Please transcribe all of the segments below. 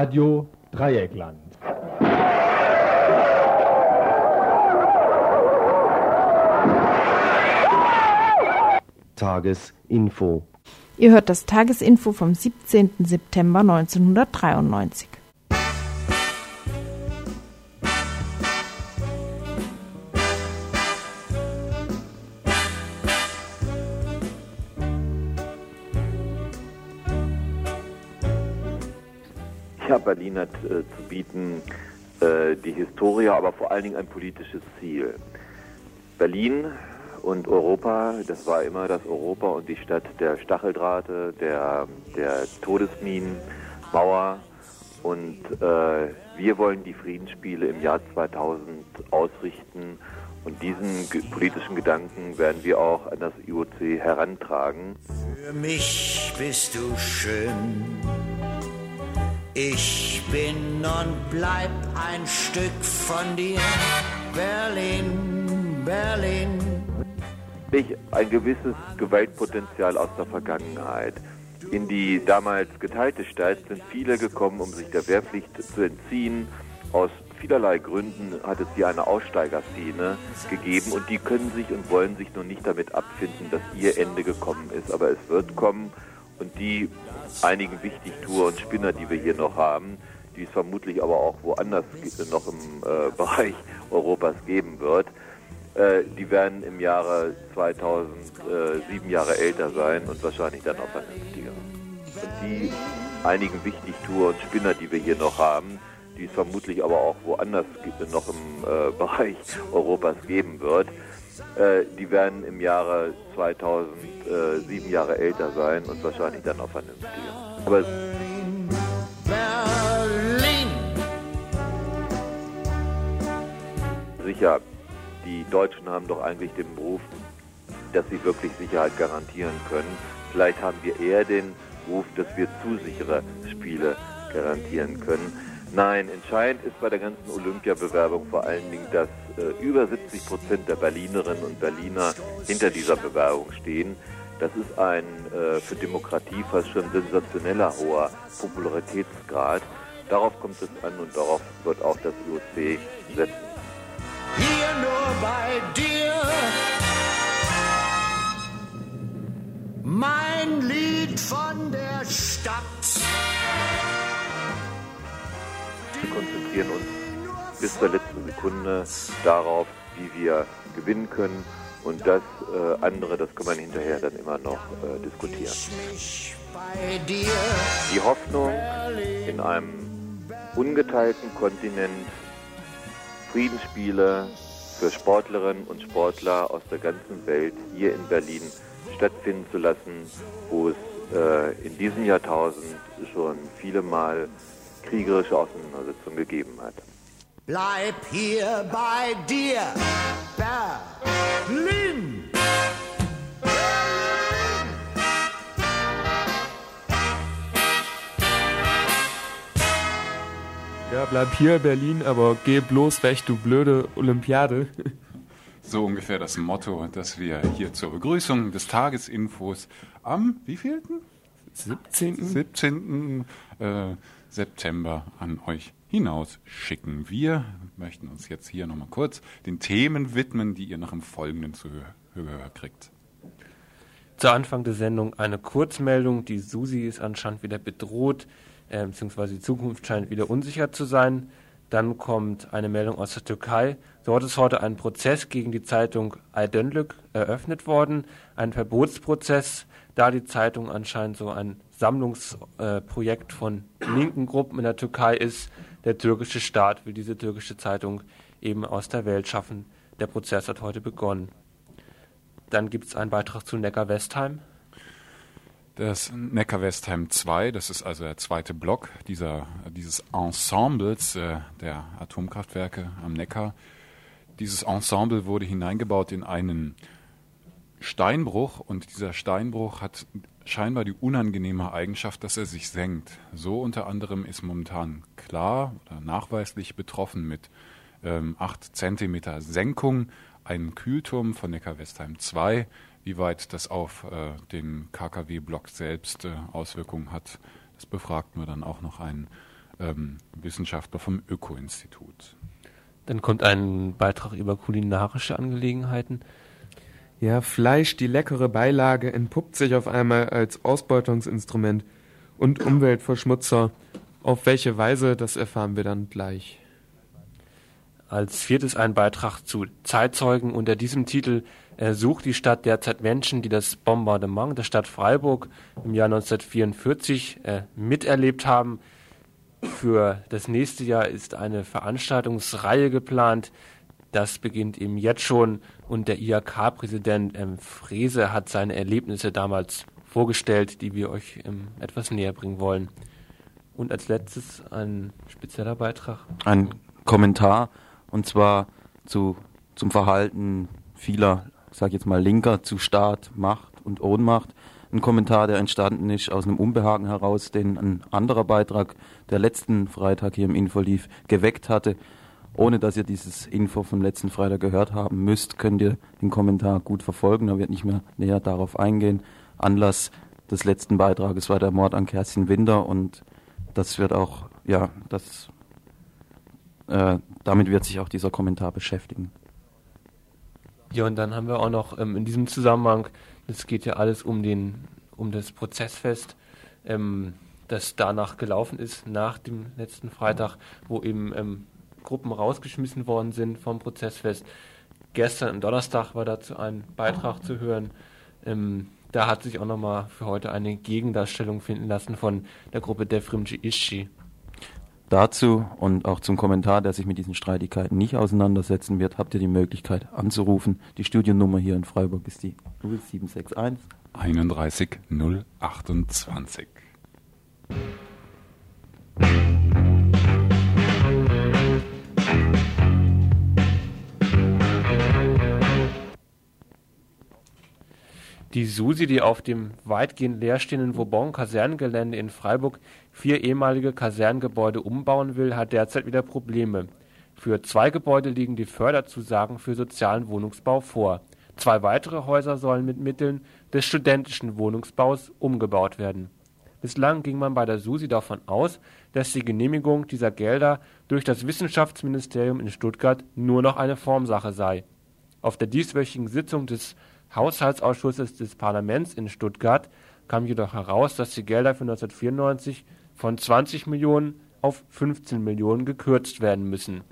Radio Dreieckland. Tagesinfo. Ihr hört das Tagesinfo vom 17. September 1993. Berlin äh, zu bieten äh, die Historie, aber vor allen Dingen ein politisches Ziel. Berlin und Europa, das war immer das Europa und die Stadt der Stacheldrahte, der, der Todesminen, Mauer. Und äh, wir wollen die Friedensspiele im Jahr 2000 ausrichten. Und diesen ge politischen Gedanken werden wir auch an das IOC herantragen. Für mich bist du schön. Ich bin und bleib ein Stück von dir. Berlin, Berlin. Ich ein gewisses Gewaltpotenzial aus der Vergangenheit. In die damals geteilte Stadt sind viele gekommen, um sich der Wehrpflicht zu entziehen. Aus vielerlei Gründen hat es hier eine Aussteigerszene gegeben und die können sich und wollen sich nun nicht damit abfinden, dass ihr Ende gekommen ist. Aber es wird kommen und die einigen Wichtigtour und Spinner, die wir hier noch haben, die es vermutlich aber auch woanders noch im äh, Bereich Europas geben wird, äh, die werden im Jahre 2000 äh, Jahre älter sein und wahrscheinlich dann auch vernünftiger. Und die einigen Wichtigtour und Spinner, die wir hier noch haben, die es vermutlich aber auch woanders noch im äh, Bereich Europas geben wird, äh, die werden im Jahre 2000 äh, sieben Jahre älter sein und wahrscheinlich dann auch vernünftiger. Aber sicher, die Deutschen haben doch eigentlich den Beruf, dass sie wirklich Sicherheit garantieren können. Vielleicht haben wir eher den Ruf, dass wir zu sichere Spiele garantieren können. Nein, entscheidend ist bei der ganzen Olympiabewerbung vor allen Dingen, dass äh, über 70 Prozent der Berlinerinnen und Berliner hinter dieser Bewerbung stehen. Das ist ein äh, für Demokratie fast schon sensationeller hoher Popularitätsgrad. Darauf kommt es an und darauf wird auch das IOC setzen. Hier nur bei dir. Mein Lied von der Stadt. Wir konzentrieren uns bis zur letzten Sekunde darauf, wie wir gewinnen können. Und das äh, andere, das kann man hinterher dann immer noch äh, diskutieren. Die Hoffnung in einem ungeteilten Kontinent Friedensspiele für Sportlerinnen und Sportler aus der ganzen Welt hier in Berlin stattfinden zu lassen, wo es äh, in diesem Jahrtausend schon viele Mal kriegerische Auseinandersetzungen gegeben hat. Bleib hier bei dir. Berlin. Ja, bleib hier, Berlin, aber geh bloß weg, du blöde Olympiade. So ungefähr das Motto, das wir hier zur Begrüßung des Tagesinfos am wievielten? 17. 17. Äh, September an euch hinaus schicken. Wir möchten uns jetzt hier nochmal kurz den Themen widmen, die ihr noch im Folgenden zu hören kriegt. Zu Anfang der Sendung eine Kurzmeldung. Die Susi ist anscheinend wieder bedroht, äh, beziehungsweise die Zukunft scheint wieder unsicher zu sein. Dann kommt eine Meldung aus der Türkei. Dort ist heute ein Prozess gegen die Zeitung Aydınlık eröffnet worden. Ein Verbotsprozess, da die Zeitung anscheinend so ein Sammlungsprojekt von linken Gruppen in der Türkei ist. Der türkische Staat will diese türkische Zeitung eben aus der Welt schaffen. Der Prozess hat heute begonnen. Dann gibt es einen Beitrag zu Neckar-Westheim. Das Neckar-Westheim 2, das ist also der zweite Block dieser, dieses Ensembles äh, der Atomkraftwerke am Neckar. Dieses Ensemble wurde hineingebaut in einen Steinbruch und dieser Steinbruch hat scheinbar die unangenehme Eigenschaft, dass er sich senkt. So unter anderem ist momentan klar oder nachweislich betroffen mit ähm, 8 cm Senkung ein Kühlturm von Neckar-Westheim 2. Wie weit das auf äh, den KKW-Block selbst äh, Auswirkungen hat, das befragten wir dann auch noch einen ähm, Wissenschaftler vom Öko-Institut. Dann kommt ein Beitrag über kulinarische Angelegenheiten. Ja, Fleisch, die leckere Beilage, entpuppt sich auf einmal als Ausbeutungsinstrument und Umweltverschmutzer. Auf welche Weise, das erfahren wir dann gleich. Als viertes ein Beitrag zu Zeitzeugen. Unter diesem Titel sucht die Stadt derzeit Menschen, die das Bombardement der Stadt Freiburg im Jahr 1944 äh, miterlebt haben. Für das nächste Jahr ist eine Veranstaltungsreihe geplant. Das beginnt eben jetzt schon und der IHK-Präsident ähm, Frese hat seine Erlebnisse damals vorgestellt, die wir euch ähm, etwas näher bringen wollen. Und als letztes ein spezieller Beitrag. Ein Kommentar und zwar zu, zum Verhalten vieler, ich sage jetzt mal Linker zu Staat, Macht und Ohnmacht. Ein Kommentar, der entstanden ist aus einem Unbehagen heraus, den ein anderer Beitrag, der letzten Freitag hier im Info lief, geweckt hatte. Ohne dass ihr dieses Info vom letzten Freitag gehört haben müsst, könnt ihr den Kommentar gut verfolgen. Da wird nicht mehr näher darauf eingehen. Anlass des letzten Beitrages war der Mord an Kerstin Winter und das wird auch, ja, das, äh, damit wird sich auch dieser Kommentar beschäftigen. Ja, und dann haben wir auch noch ähm, in diesem Zusammenhang, es geht ja alles um den, um das Prozessfest, ähm, das danach gelaufen ist, nach dem letzten Freitag, wo eben ähm, Gruppen rausgeschmissen worden sind vom Prozessfest. Gestern am Donnerstag war dazu ein Beitrag zu hören. Ähm, da hat sich auch nochmal für heute eine Gegendarstellung finden lassen von der Gruppe Defrimji Ishi. Dazu und auch zum Kommentar, der sich mit diesen Streitigkeiten nicht auseinandersetzen wird, habt ihr die Möglichkeit anzurufen. Die Studiennummer hier in Freiburg ist die 0761 31 028. Die SUSI, die auf dem weitgehend leerstehenden Vauban-Kasernengelände in Freiburg vier ehemalige Kasernengebäude umbauen will, hat derzeit wieder Probleme. Für zwei Gebäude liegen die Förderzusagen für sozialen Wohnungsbau vor. Zwei weitere Häuser sollen mit Mitteln des studentischen Wohnungsbaus umgebaut werden. Bislang ging man bei der SUSI davon aus, dass die Genehmigung dieser Gelder durch das Wissenschaftsministerium in Stuttgart nur noch eine Formsache sei. Auf der dieswöchigen Sitzung des Haushaltsausschusses des Parlaments in Stuttgart kam jedoch heraus, dass die Gelder für 1994 von 20 Millionen auf 15 Millionen gekürzt werden müssen.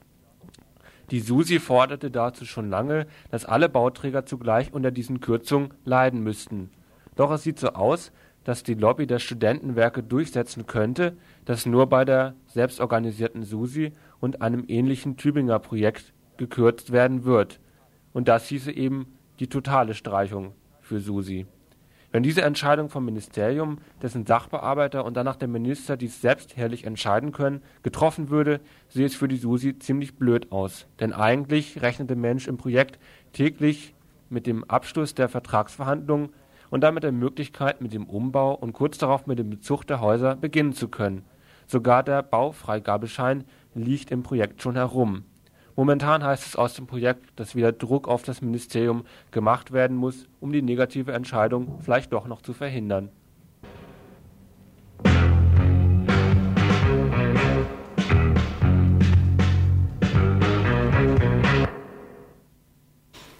Die SUSI forderte dazu schon lange, dass alle Bauträger zugleich unter diesen Kürzungen leiden müssten. Doch es sieht so aus, dass die Lobby der Studentenwerke durchsetzen könnte, dass nur bei der selbstorganisierten SUSI und einem ähnlichen Tübinger Projekt gekürzt werden wird. Und das hieße eben die totale Streichung für Susi. Wenn diese Entscheidung vom Ministerium, dessen Sachbearbeiter und danach der Minister dies selbst herrlich entscheiden können, getroffen würde, sehe es für die Susi ziemlich blöd aus. Denn eigentlich rechnet der Mensch im Projekt täglich mit dem Abschluss der Vertragsverhandlungen und damit der Möglichkeit, mit dem Umbau und kurz darauf mit dem Bezug der Häuser beginnen zu können. Sogar der Baufreigabeschein liegt im Projekt schon herum. Momentan heißt es aus dem Projekt, dass wieder Druck auf das Ministerium gemacht werden muss, um die negative Entscheidung vielleicht doch noch zu verhindern.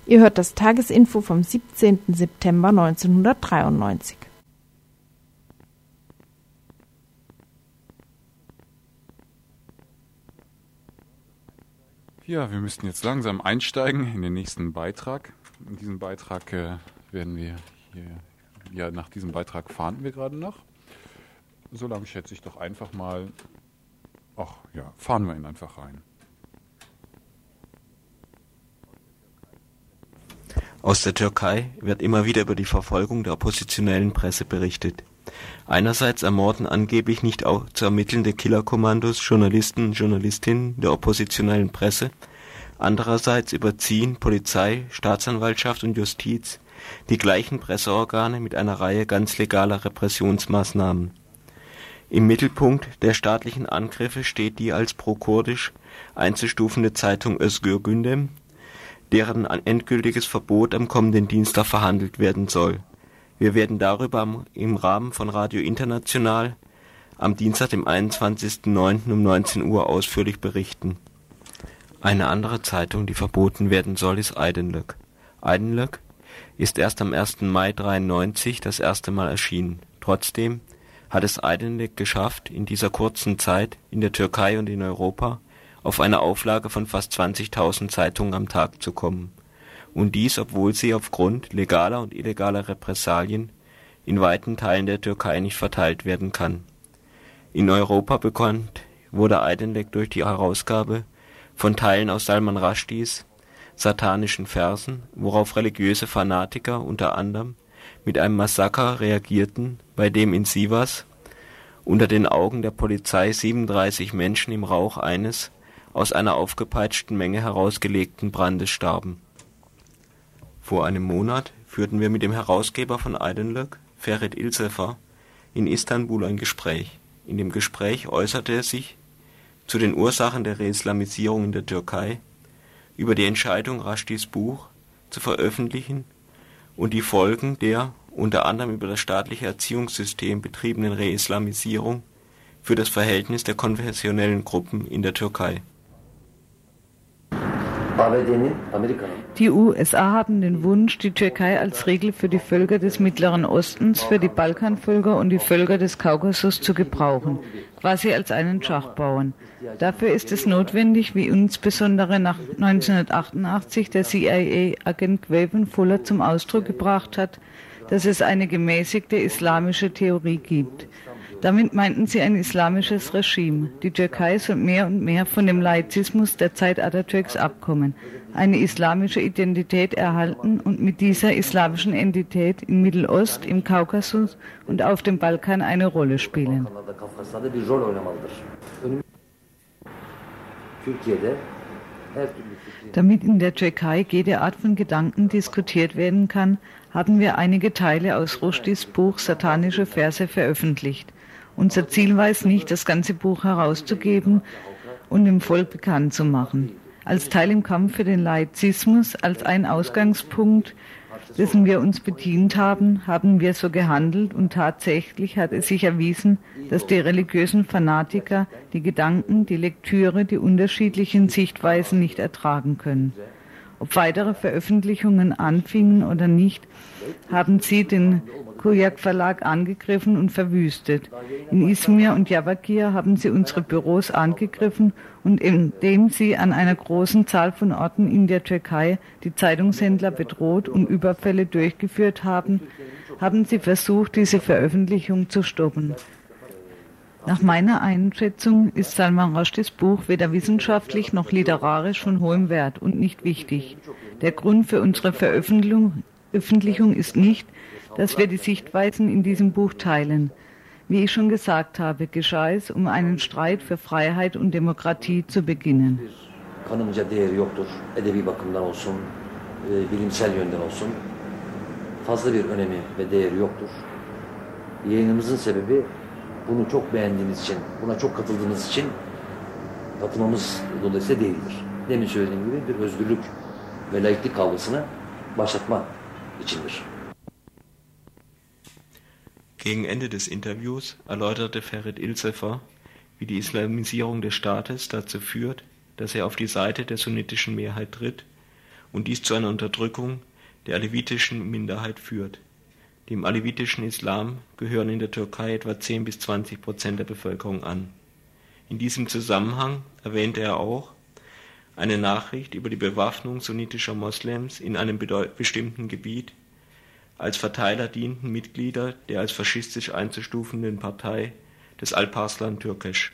Ihr hört das Tagesinfo vom 17. September 1993. Ja, wir müssten jetzt langsam einsteigen in den nächsten Beitrag. In diesem Beitrag äh, werden wir hier, ja, nach diesem Beitrag fahren wir gerade noch. Solange schätze ich doch einfach mal, ach ja, fahren wir ihn einfach rein. Aus der Türkei wird immer wieder über die Verfolgung der oppositionellen Presse berichtet. Einerseits ermorden angeblich nicht zu ermittelnde Killerkommandos Journalisten und Journalistinnen der oppositionellen Presse, andererseits überziehen Polizei, Staatsanwaltschaft und Justiz die gleichen Presseorgane mit einer Reihe ganz legaler Repressionsmaßnahmen. Im Mittelpunkt der staatlichen Angriffe steht die als pro-kurdisch einzustufende Zeitung Özgür Gündem, deren endgültiges Verbot am kommenden Dienstag verhandelt werden soll wir werden darüber im Rahmen von Radio International am Dienstag, dem 21.09. um 19 Uhr ausführlich berichten. Eine andere Zeitung, die verboten werden soll, ist Aydınlık. Aydınlık ist erst am 1. Mai 93 das erste Mal erschienen. Trotzdem hat es Aydınlık geschafft, in dieser kurzen Zeit in der Türkei und in Europa auf eine Auflage von fast 20.000 Zeitungen am Tag zu kommen. Und dies, obwohl sie aufgrund legaler und illegaler Repressalien in weiten Teilen der Türkei nicht verteilt werden kann. In Europa bekannt wurde Aydınlık durch die Herausgabe von Teilen aus Salman Rushdies satanischen Versen, worauf religiöse Fanatiker unter anderem mit einem Massaker reagierten, bei dem in Sivas unter den Augen der Polizei 37 Menschen im Rauch eines aus einer aufgepeitschten Menge herausgelegten Brandes starben. Vor einem Monat führten wir mit dem Herausgeber von Aydınlık, Ferit Ilsefer, in Istanbul ein Gespräch. In dem Gespräch äußerte er sich zu den Ursachen der Reislamisierung in der Türkei, über die Entscheidung, Rushdies Buch zu veröffentlichen und die Folgen der unter anderem über das staatliche Erziehungssystem betriebenen Reislamisierung für das Verhältnis der konfessionellen Gruppen in der Türkei. Die USA haben den Wunsch, die Türkei als Regel für die Völker des Mittleren Ostens, für die Balkanvölker und die Völker des Kaukasus zu gebrauchen, quasi als einen Schachbauern. Dafür ist es notwendig, wie insbesondere nach 1988 der CIA-Agent Quaven Fuller zum Ausdruck gebracht hat, dass es eine gemäßigte islamische Theorie gibt. Damit meinten sie ein islamisches Regime. Die Türkei soll mehr und mehr von dem Laizismus der Zeit Atatürks abkommen, eine islamische Identität erhalten und mit dieser islamischen Entität in Mittelost, im Kaukasus und auf dem Balkan eine Rolle spielen. Damit in der Türkei jede Art von Gedanken diskutiert werden kann, haben wir einige Teile aus Rushdies Buch Satanische Verse veröffentlicht. Unser Ziel war es nicht, das ganze Buch herauszugeben und dem Volk bekannt zu machen. Als Teil im Kampf für den Laizismus, als ein Ausgangspunkt, dessen wir uns bedient haben, haben wir so gehandelt und tatsächlich hat es sich erwiesen, dass die religiösen Fanatiker die Gedanken, die Lektüre, die unterschiedlichen Sichtweisen nicht ertragen können. Ob weitere Veröffentlichungen anfingen oder nicht, haben sie den Kujak Verlag angegriffen und verwüstet. In Izmir und Diyarbakir haben sie unsere Büros angegriffen und indem sie an einer großen Zahl von Orten in der Türkei die Zeitungshändler bedroht und Überfälle durchgeführt haben, haben sie versucht, diese Veröffentlichung zu stoppen. Nach meiner Einschätzung ist Salman Rushdies Buch weder wissenschaftlich noch literarisch von hohem Wert und nicht wichtig. Der Grund für unsere Veröffentlichung ist nicht, dass wir die Sichtweisen in diesem Buch teilen. Wie ich schon gesagt habe, geschah es, um einen Streit für Freiheit und Demokratie zu beginnen. E. Yayınımızın sebebi bunu çok beğendiğiniz için, buna çok katıldığınız için katılmamız dolayısıyla değildir. Demin söylediğim gibi bir özgürlük ve laiklik kavgasını başlatma içindir. Gegen Ende des Interviews erläuterte Ferit Ilsefer, wie die Islamisierung des Staates dazu führt, dass er auf die Seite der sunnitischen Mehrheit tritt und dies zu einer Unterdrückung der alevitischen Minderheit führt. Dem alevitischen Islam gehören in der Türkei etwa 10 bis 20 Prozent der Bevölkerung an. In diesem Zusammenhang erwähnte er auch eine Nachricht über die Bewaffnung sunnitischer Moslems in einem bestimmten Gebiet als Verteiler dienten Mitglieder der als faschistisch einzustufenden Partei des Alparslan Türkisch.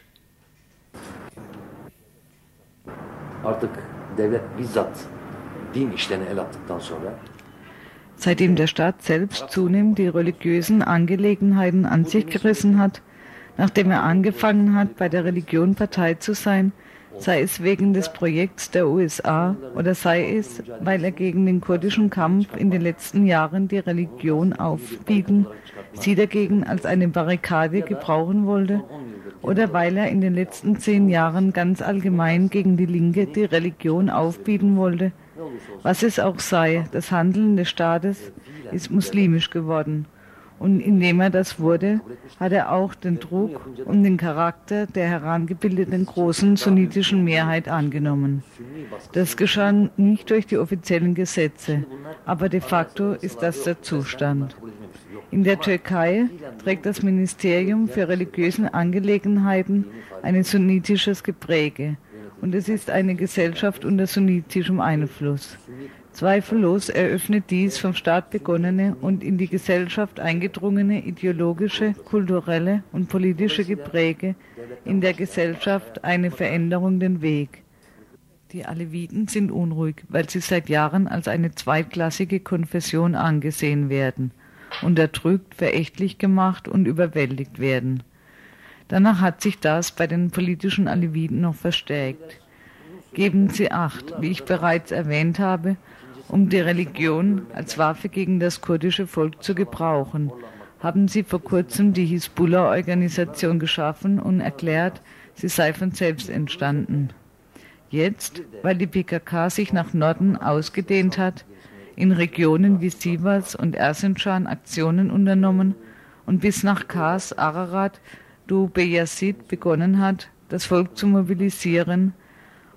Seitdem der Staat selbst zunehmend die religiösen Angelegenheiten an sich gerissen hat, nachdem er angefangen hat, bei der Religion Partei zu sein, sei es wegen des Projekts der USA oder sei es, weil er gegen den kurdischen Kampf in den letzten Jahren die Religion aufbieten, sie dagegen als eine Barrikade gebrauchen wollte, oder weil er in den letzten zehn Jahren ganz allgemein gegen die Linke die Religion aufbieten wollte. Was es auch sei, das Handeln des Staates ist muslimisch geworden. Und indem er das wurde, hat er auch den Druck und den Charakter der herangebildeten großen sunnitischen Mehrheit angenommen. Das geschah nicht durch die offiziellen Gesetze, aber de facto ist das der Zustand. In der Türkei trägt das Ministerium für religiöse Angelegenheiten ein sunnitisches Gepräge und es ist eine Gesellschaft unter sunnitischem Einfluss. Zweifellos eröffnet dies vom Staat begonnene und in die Gesellschaft eingedrungene ideologische, kulturelle und politische Gepräge in der Gesellschaft eine Veränderung den Weg. Die Aleviten sind unruhig, weil sie seit Jahren als eine zweitklassige Konfession angesehen werden, unterdrückt, verächtlich gemacht und überwältigt werden. Danach hat sich das bei den politischen Aleviten noch verstärkt. Geben Sie acht, wie ich bereits erwähnt habe, um die Religion als Waffe gegen das kurdische Volk zu gebrauchen, haben sie vor kurzem die Hisbollah-Organisation geschaffen und erklärt, sie sei von selbst entstanden. Jetzt, weil die PKK sich nach Norden ausgedehnt hat, in Regionen wie Sivas und Erzincan Aktionen unternommen und bis nach Kars, Ararat, Du Beyazid begonnen hat, das Volk zu mobilisieren,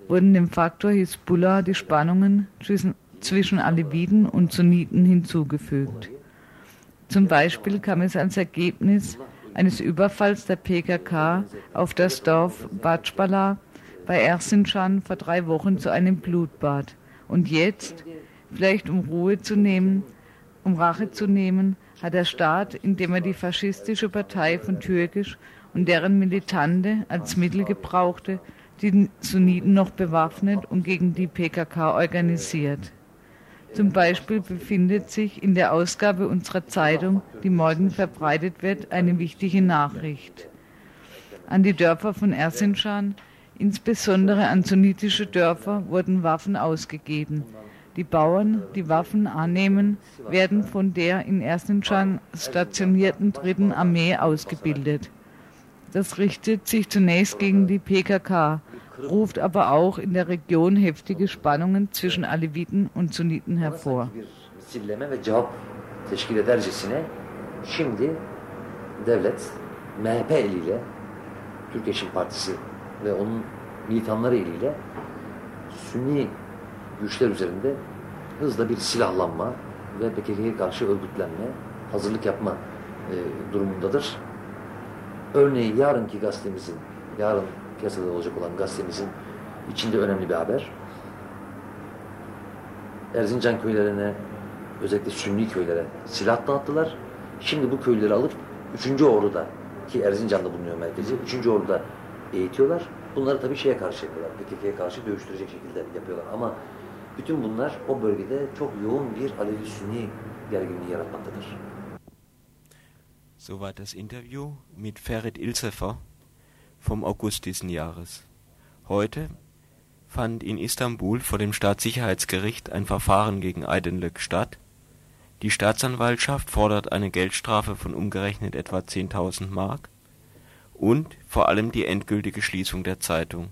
wurden dem Faktor Hisbollah die Spannungen zwischen Aleviten und Sunniten hinzugefügt. Zum Beispiel kam es als Ergebnis eines Überfalls der PKK auf das Dorf Bajbala bei Erzincan vor drei Wochen zu einem Blutbad. Und jetzt, vielleicht um Ruhe zu nehmen, um Rache zu nehmen, hat der Staat, indem er die faschistische Partei von Türkisch und deren Militante als Mittel gebrauchte, die Sunniten noch bewaffnet und gegen die PKK organisiert. Zum Beispiel befindet sich in der Ausgabe unserer Zeitung, die morgen verbreitet wird, eine wichtige Nachricht. An die Dörfer von Erzincan, insbesondere an sunnitische Dörfer, wurden Waffen ausgegeben. Die Bauern, die Waffen annehmen, werden von der in Erzincan stationierten Dritten Armee ausgebildet. Das richtet sich zunächst gegen die PKK, ruft aber auch in der Region heftige Spannungen zwischen Aleviten und Sunniten hervor. Şimdi devlet MHP eliyle Türk Eşim Partisi ve onun militanları eliyle Sünni güçler üzerinde hızla bir silahlanma ve PKK'ya karşı örgütlenme, hazırlık yapma e, durumundadır. Örneğin yarınki gazetemizin, yarın piyasada olacak olan gazetemizin içinde önemli bir haber. Erzincan köylerine, özellikle Sünni köylere silah dağıttılar. Şimdi bu köyleri alıp 3. Ordu'da ki Erzincan'da bulunuyor merkezi. 3. Ordu'da eğitiyorlar. Bunları tabii şeye karşı yapıyorlar. PKK'ya karşı dövüştürecek şekilde yapıyorlar. Ama bütün bunlar o bölgede çok yoğun bir Alevi-Sünni gerginliği yaratmaktadır. Soweit das Interview mit Ferit Ilsefer vom August diesen Jahres. Heute fand in Istanbul vor dem Staatssicherheitsgericht ein Verfahren gegen Aydınlık statt. Die Staatsanwaltschaft fordert eine Geldstrafe von umgerechnet etwa 10.000 Mark und vor allem die endgültige Schließung der Zeitung.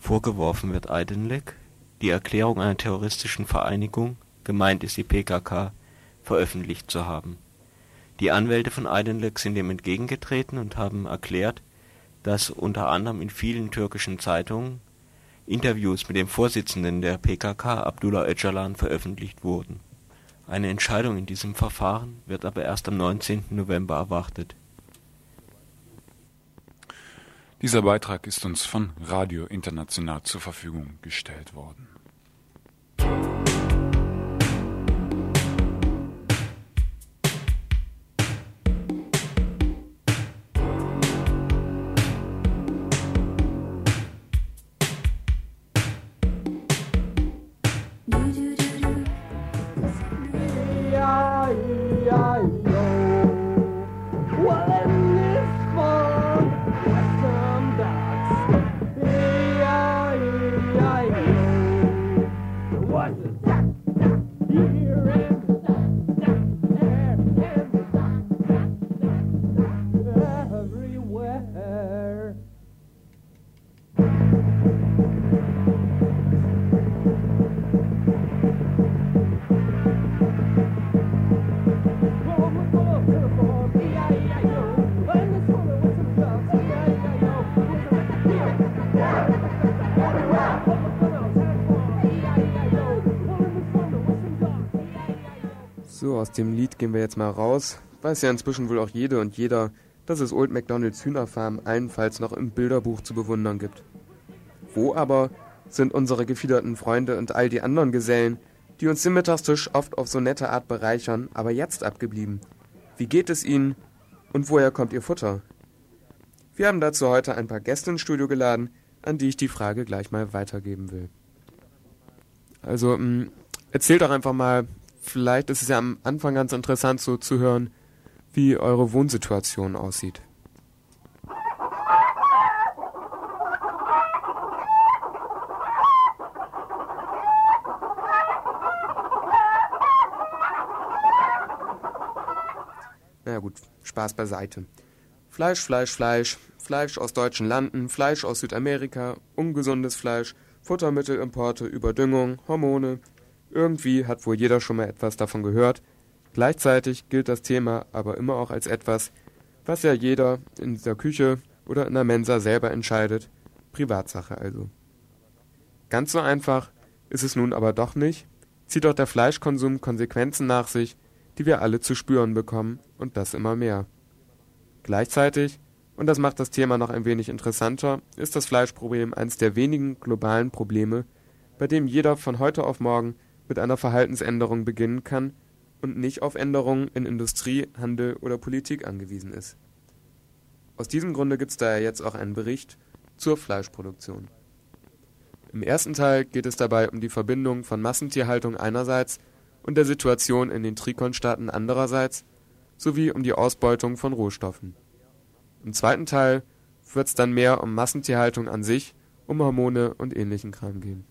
Vorgeworfen wird Aydınlık, die Erklärung einer terroristischen Vereinigung, gemeint ist die PKK, veröffentlicht zu haben. Die Anwälte von Aydınlık sind dem entgegengetreten und haben erklärt, dass unter anderem in vielen türkischen Zeitungen Interviews mit dem Vorsitzenden der PKK, Abdullah Öcalan, veröffentlicht wurden. Eine Entscheidung in diesem Verfahren wird aber erst am 19. November erwartet. Dieser Beitrag ist uns von Radio International zur Verfügung gestellt worden. Aus dem Lied gehen wir jetzt mal raus. Weiß ja inzwischen wohl auch jede und jeder, dass es Old MacDonalds Hühnerfarm allenfalls noch im Bilderbuch zu bewundern gibt. Wo aber sind unsere gefiederten Freunde und all die anderen Gesellen, die uns den Mittagstisch oft auf so nette Art bereichern, aber jetzt abgeblieben? Wie geht es ihnen und woher kommt ihr Futter? Wir haben dazu heute ein paar Gäste ins Studio geladen, an die ich die Frage gleich mal weitergeben will. Also, mh, mm, erzählt doch einfach mal, vielleicht ist es ja am Anfang ganz interessant so zu hören, wie eure Wohnsituation aussieht. Na ja, gut, Spaß beiseite. Fleisch, Fleisch, Fleisch, Fleisch aus deutschen Landen, Fleisch aus Südamerika, ungesundes Fleisch, Futtermittelimporte, Überdüngung, Hormone. Irgendwie hat wohl jeder schon mal etwas davon gehört. Gleichzeitig gilt das Thema aber immer auch als etwas, was ja jeder in der Küche oder in der Mensa selber entscheidet. Privatsache also. Ganz so einfach ist es nun aber doch nicht, zieht auch der Fleischkonsum Konsequenzen nach sich, die wir alle zu spüren bekommen, und das immer mehr. Gleichzeitig, und das macht das Thema noch ein wenig interessanter, ist das Fleischproblem eines der wenigen globalen Probleme, bei dem jeder von heute auf morgen mit einer Verhaltensänderung beginnen kann und nicht auf Änderungen in Industrie, Handel oder Politik angewiesen ist. Aus diesem Grunde gibt es daher jetzt auch einen Bericht zur Fleischproduktion. Im ersten Teil geht es dabei um die Verbindung von Massentierhaltung einerseits und der Situation in den Trikonstaaten andererseits sowie um die Ausbeutung von Rohstoffen. Im zweiten Teil wird es dann mehr um Massentierhaltung an sich, um Hormone und ähnlichen Kram gehen.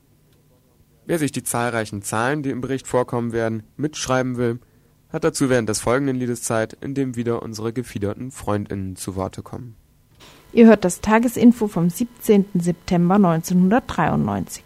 Wer sich die zahlreichen Zahlen, die im Bericht vorkommen werden, mitschreiben will, hat dazu während des folgenden Liedes Zeit, in dem wieder unsere gefiederten Freundinnen zu Worte kommen. Ihr hört das Tagesinfo vom 17. September 1993.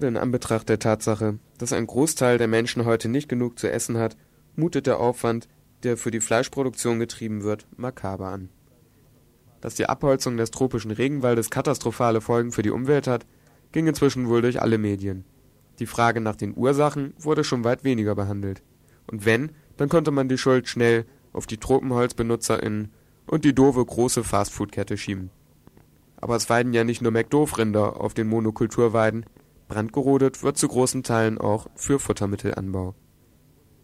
Gerade in Anbetracht der Tatsache, dass ein Großteil der Menschen heute nicht genug zu essen hat, mutet der Aufwand, der für die Fleischproduktion getrieben wird, makaber an. Dass die Abholzung des tropischen Regenwaldes katastrophale Folgen für die Umwelt hat, ging inzwischen wohl durch alle Medien. Die Frage nach den Ursachen wurde schon weit weniger behandelt. Und wenn, dann konnte man die Schuld schnell auf die TropenholzbenutzerInnen und die doofe große Fastfood-Kette schieben. Aber es weiden ja nicht nur McDoof-Rinder auf den Monokulturweiden, brandgerodet wird zu großen Teilen auch für Futtermittelanbau.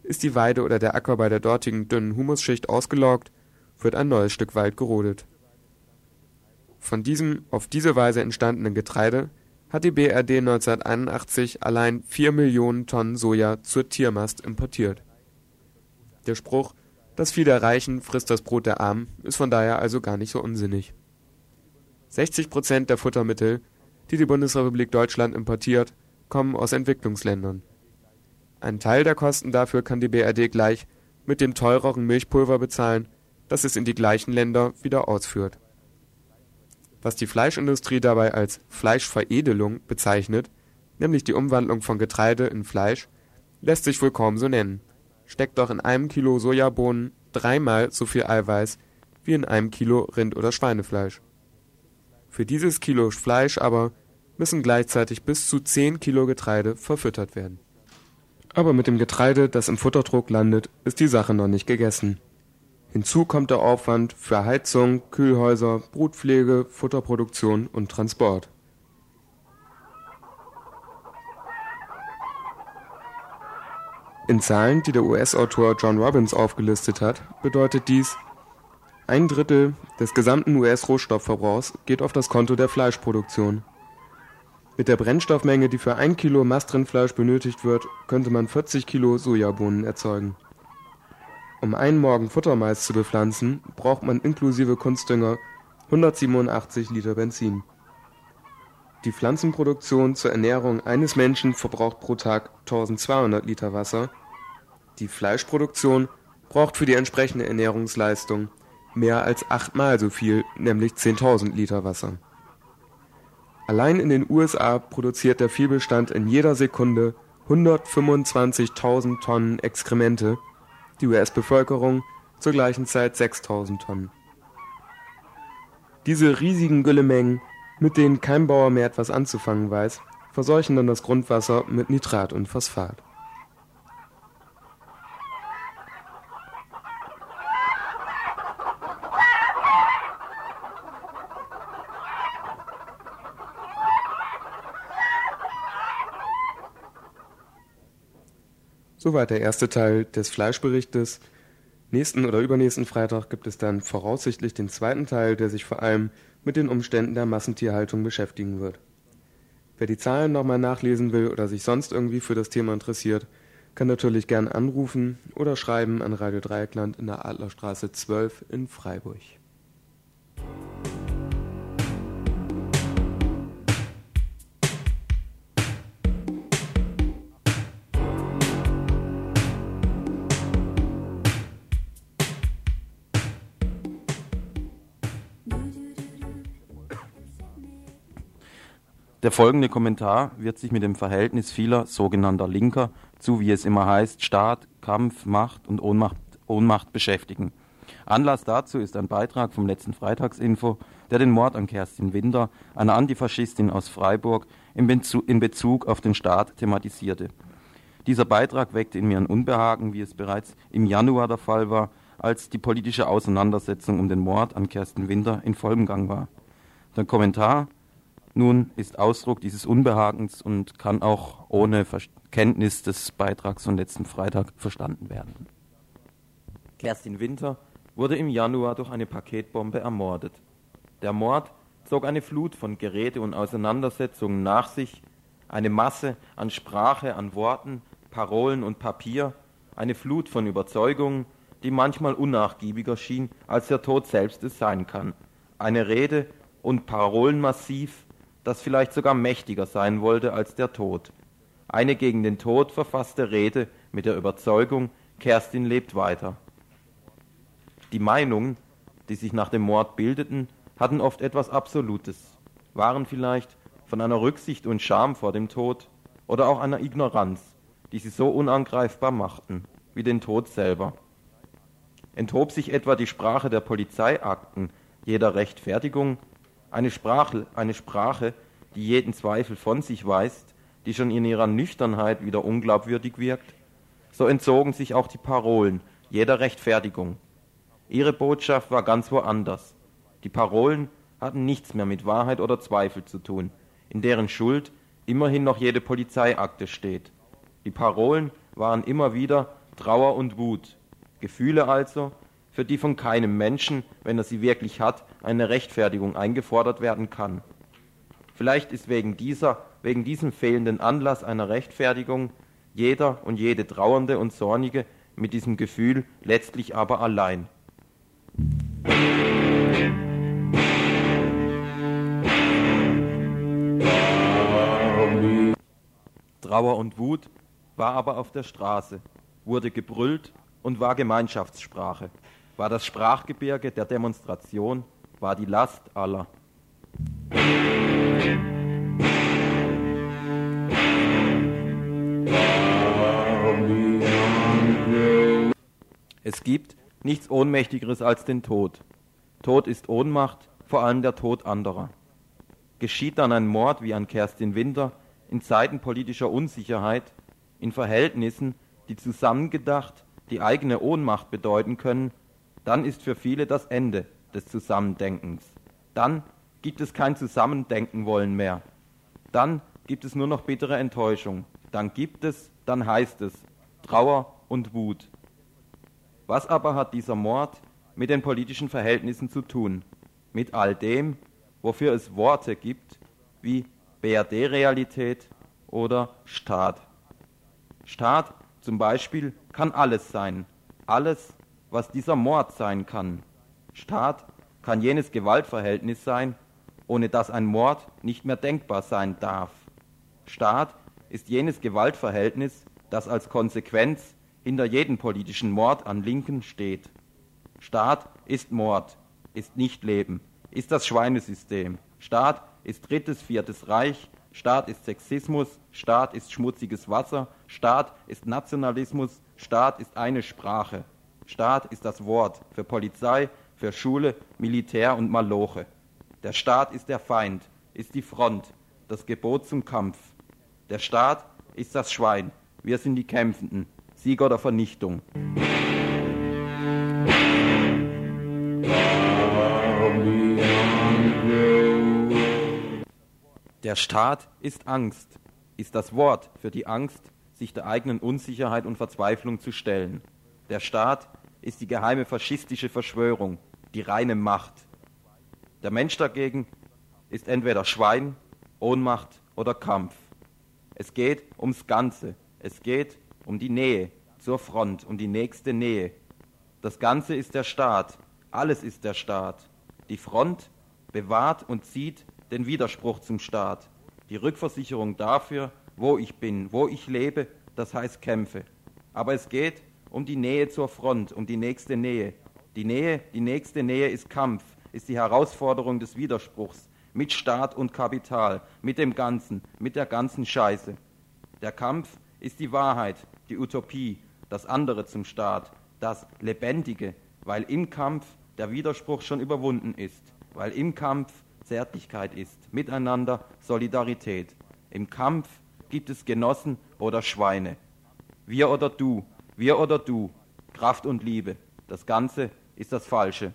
Ist die Weide oder der Acker bei der dortigen dünnen Humusschicht ausgelaugt, wird ein neues Stück Wald gerodet. Von diesem auf diese Weise entstandenen Getreide hat die BRD 1981 allein 4 Millionen Tonnen Soja zur Tiermast importiert. Der Spruch Das Vieh der Reichen frisst das Brot der Armen ist von daher also gar nicht so unsinnig. 60 Prozent der Futtermittel, die die Bundesrepublik Deutschland importiert, kommen aus Entwicklungsländern. Einen Teil der Kosten dafür kann die BRD gleich mit dem teureren Milchpulver bezahlen, das es in die gleichen Länder wieder ausführt. Was die Fleischindustrie dabei als Fleischveredelung bezeichnet, nämlich die Umwandlung von Getreide in Fleisch, lässt sich wohl kaum so nennen. Steckt doch in einem Kilo Sojabohnen dreimal so viel Eiweiß wie in einem Kilo Rind- oder Schweinefleisch. Für dieses Kilo Fleisch aber müssen gleichzeitig bis zu 10 Kilo Getreide verfüttert werden. Aber mit dem Getreide, das im Futterdruck landet, ist die Sache noch nicht gegessen. Hinzu kommt der Aufwand für Heizung, Kühlhäuser, Brutpflege, Futterproduktion und Transport. In Zahlen, die der US-Autor John Robbins aufgelistet hat, bedeutet dies, ein Drittel des gesamten US-Rohstoffverbrauchs geht auf das Konto der Fleischproduktion. Mit der Brennstoffmenge, die für ein Kilo Mastrindfleisch benötigt wird, könnte man 40 Kilo Sojabohnen erzeugen. Um einen Morgen Futtermais zu bepflanzen, braucht man inklusive Kunstdünger 187 Liter Benzin. Die Pflanzenproduktion zur Ernährung eines Menschen verbraucht pro Tag 1200 Liter Wasser, die Fleischproduktion braucht für die entsprechende Ernährungsleistung mehr als achtmal so viel, nämlich 10.000 Liter Wasser. Allein in den USA produziert der Viehbestand in jeder Sekunde 125.000 Tonnen Exkremente, die US-Bevölkerung zur gleichen Zeit 6.000 Tonnen. Diese riesigen Güllemengen, mit denen kein Bauer mehr etwas anzufangen weiß, verseuchen dann das Grundwasser mit Nitrat und Phosphat. Soweit der erste Teil des Fleischberichtes. Nächsten oder übernächsten Freitag gibt es dann voraussichtlich den zweiten Teil, der sich vor allem mit den Umständen der Massentierhaltung beschäftigen wird. Wer die Zahlen nochmal nachlesen will oder sich sonst irgendwie für das Thema interessiert, kann natürlich gern anrufen oder schreiben an Radio Dreieckland in der Adlerstraße 12 in Freiburg. Der folgende Kommentar wird sich mit dem Verhältnis vieler sogenannter Linker zu, wie es immer heißt, Staat, Kampf, Macht und Ohnmacht, Ohnmacht beschäftigen. Anlass dazu ist ein Beitrag vom letzten Freitagsinfo, der den Mord an Kerstin Winder, einer Antifaschistin aus Freiburg, in Bezug, in Bezug auf den Staat thematisierte. Dieser Beitrag weckte in mir ein Unbehagen, wie es bereits im Januar der Fall war, als die politische Auseinandersetzung um den Mord an Kerstin Winter in vollem Gang war. Der Kommentar nun ist Ausdruck dieses Unbehagens und kann auch ohne Kenntnis des Beitrags von letzten Freitag verstanden werden. Kerstin Winter wurde im Januar durch eine Paketbombe ermordet. Der Mord zog eine Flut von Geräte und Auseinandersetzungen nach sich, eine Masse an Sprache, an Worten, Parolen und Papier, eine Flut von Überzeugungen, die manchmal unnachgiebiger schien, als der Tod selbst es sein kann. Eine Rede und Parolenmassiv, das vielleicht sogar mächtiger sein wollte als der Tod. Eine gegen den Tod verfasste Rede mit der Überzeugung, Kerstin lebt weiter. Die Meinungen, die sich nach dem Mord bildeten, hatten oft etwas Absolutes, waren vielleicht von einer Rücksicht und Scham vor dem Tod oder auch einer Ignoranz, die sie so unangreifbar machten, wie den Tod selber. Enthob sich etwa die Sprache der Polizeiakten jeder Rechtfertigung, eine Sprache, eine Sprache, die jeden Zweifel von sich weist, die schon in ihrer Nüchternheit wieder unglaubwürdig wirkt, so entzogen sich auch die Parolen jeder Rechtfertigung. Ihre Botschaft war ganz woanders. Die Parolen hatten nichts mehr mit Wahrheit oder Zweifel zu tun, in deren Schuld immerhin noch jede Polizeiakte steht. Die Parolen waren immer wieder Trauer und Wut, Gefühle also, für die von keinem Menschen, wenn er sie wirklich hat, eine Rechtfertigung eingefordert werden kann. Vielleicht ist wegen dieser, wegen diesem fehlenden Anlass einer Rechtfertigung jeder und jede Trauernde und Zornige mit diesem Gefühl letztlich aber allein. Trauer und Wut war aber auf der Straße, wurde gebrüllt und war Gemeinschaftssprache, war das Sprachgebirge der Demonstration, war die Last aller. Es gibt nichts Ohnmächtigeres als den Tod. Tod ist Ohnmacht, vor allem der Tod anderer. Geschieht dann ein Mord wie an Kerstin Winter in Zeiten politischer Unsicherheit, in Verhältnissen, die zusammengedacht die eigene Ohnmacht bedeuten können, dann ist für viele das Ende des Zusammendenkens. Dann gibt es kein Zusammendenken wollen mehr. Dann gibt es nur noch bittere Enttäuschung. Dann gibt es, dann heißt es Trauer und Wut. Was aber hat dieser Mord mit den politischen Verhältnissen zu tun? Mit all dem, wofür es Worte gibt, wie BRD-Realität oder Staat. Staat zum Beispiel kann alles sein, alles, was dieser Mord sein kann. Staat kann jenes Gewaltverhältnis sein, ohne das ein Mord nicht mehr denkbar sein darf. Staat ist jenes Gewaltverhältnis, das als Konsequenz hinter jedem politischen Mord an Linken steht. Staat ist Mord, ist Nichtleben, ist das Schweinesystem. Staat ist drittes, viertes Reich, Staat ist Sexismus, Staat ist schmutziges Wasser, Staat ist Nationalismus, Staat ist eine Sprache. Staat ist das Wort für Polizei, für Schule, Militär und Maloche. Der Staat ist der Feind, ist die Front, das Gebot zum Kampf. Der Staat ist das Schwein, wir sind die Kämpfenden, Sieg oder Vernichtung. Der Staat ist Angst, ist das Wort für die Angst, sich der eigenen Unsicherheit und Verzweiflung zu stellen. Der Staat ist die geheime faschistische Verschwörung, die reine Macht. Der Mensch dagegen ist entweder Schwein, Ohnmacht oder Kampf. Es geht ums Ganze. Es geht um die Nähe zur Front, um die nächste Nähe. Das Ganze ist der Staat. Alles ist der Staat. Die Front bewahrt und zieht den Widerspruch zum Staat. Die Rückversicherung dafür, wo ich bin, wo ich lebe, das heißt kämpfe. Aber es geht um die Nähe zur Front, um die nächste Nähe. Die Nähe, die nächste Nähe ist Kampf, ist die Herausforderung des Widerspruchs mit Staat und Kapital, mit dem Ganzen, mit der ganzen Scheiße. Der Kampf ist die Wahrheit, die Utopie, das andere zum Staat, das Lebendige, weil im Kampf der Widerspruch schon überwunden ist, weil im Kampf Zärtlichkeit ist, Miteinander, Solidarität. Im Kampf gibt es Genossen oder Schweine. Wir oder du, wir oder du, Kraft und Liebe. Das Ganze ist das Falsche.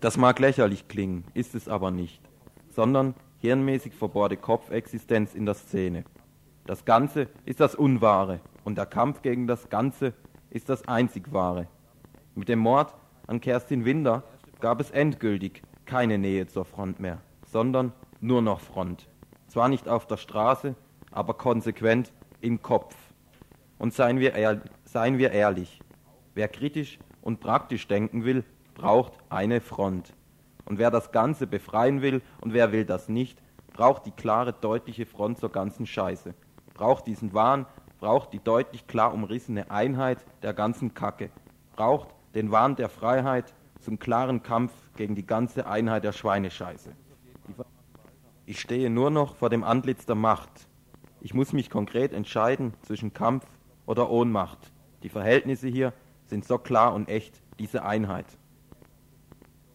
Das mag lächerlich klingen, ist es aber nicht, sondern hirnmäßig verbohrte Kopfexistenz in der Szene. Das Ganze ist das Unwahre und der Kampf gegen das Ganze ist das einzig Wahre. Mit dem Mord an Kerstin Winder gab es endgültig keine Nähe zur Front mehr, sondern nur noch Front. Zwar nicht auf der Straße, aber konsequent im Kopf. Und seien wir, ehr seien wir ehrlich, wer kritisch und praktisch denken will, braucht eine Front. Und wer das Ganze befreien will und wer will das nicht, braucht die klare, deutliche Front zur ganzen Scheiße. Braucht diesen Wahn, braucht die deutlich klar umrissene Einheit der ganzen Kacke. Braucht den Wahn der Freiheit zum klaren Kampf gegen die ganze Einheit der Schweinescheiße. Ich stehe nur noch vor dem Antlitz der Macht. Ich muss mich konkret entscheiden zwischen Kampf oder Ohnmacht. Die Verhältnisse hier sind so klar und echt, diese Einheit.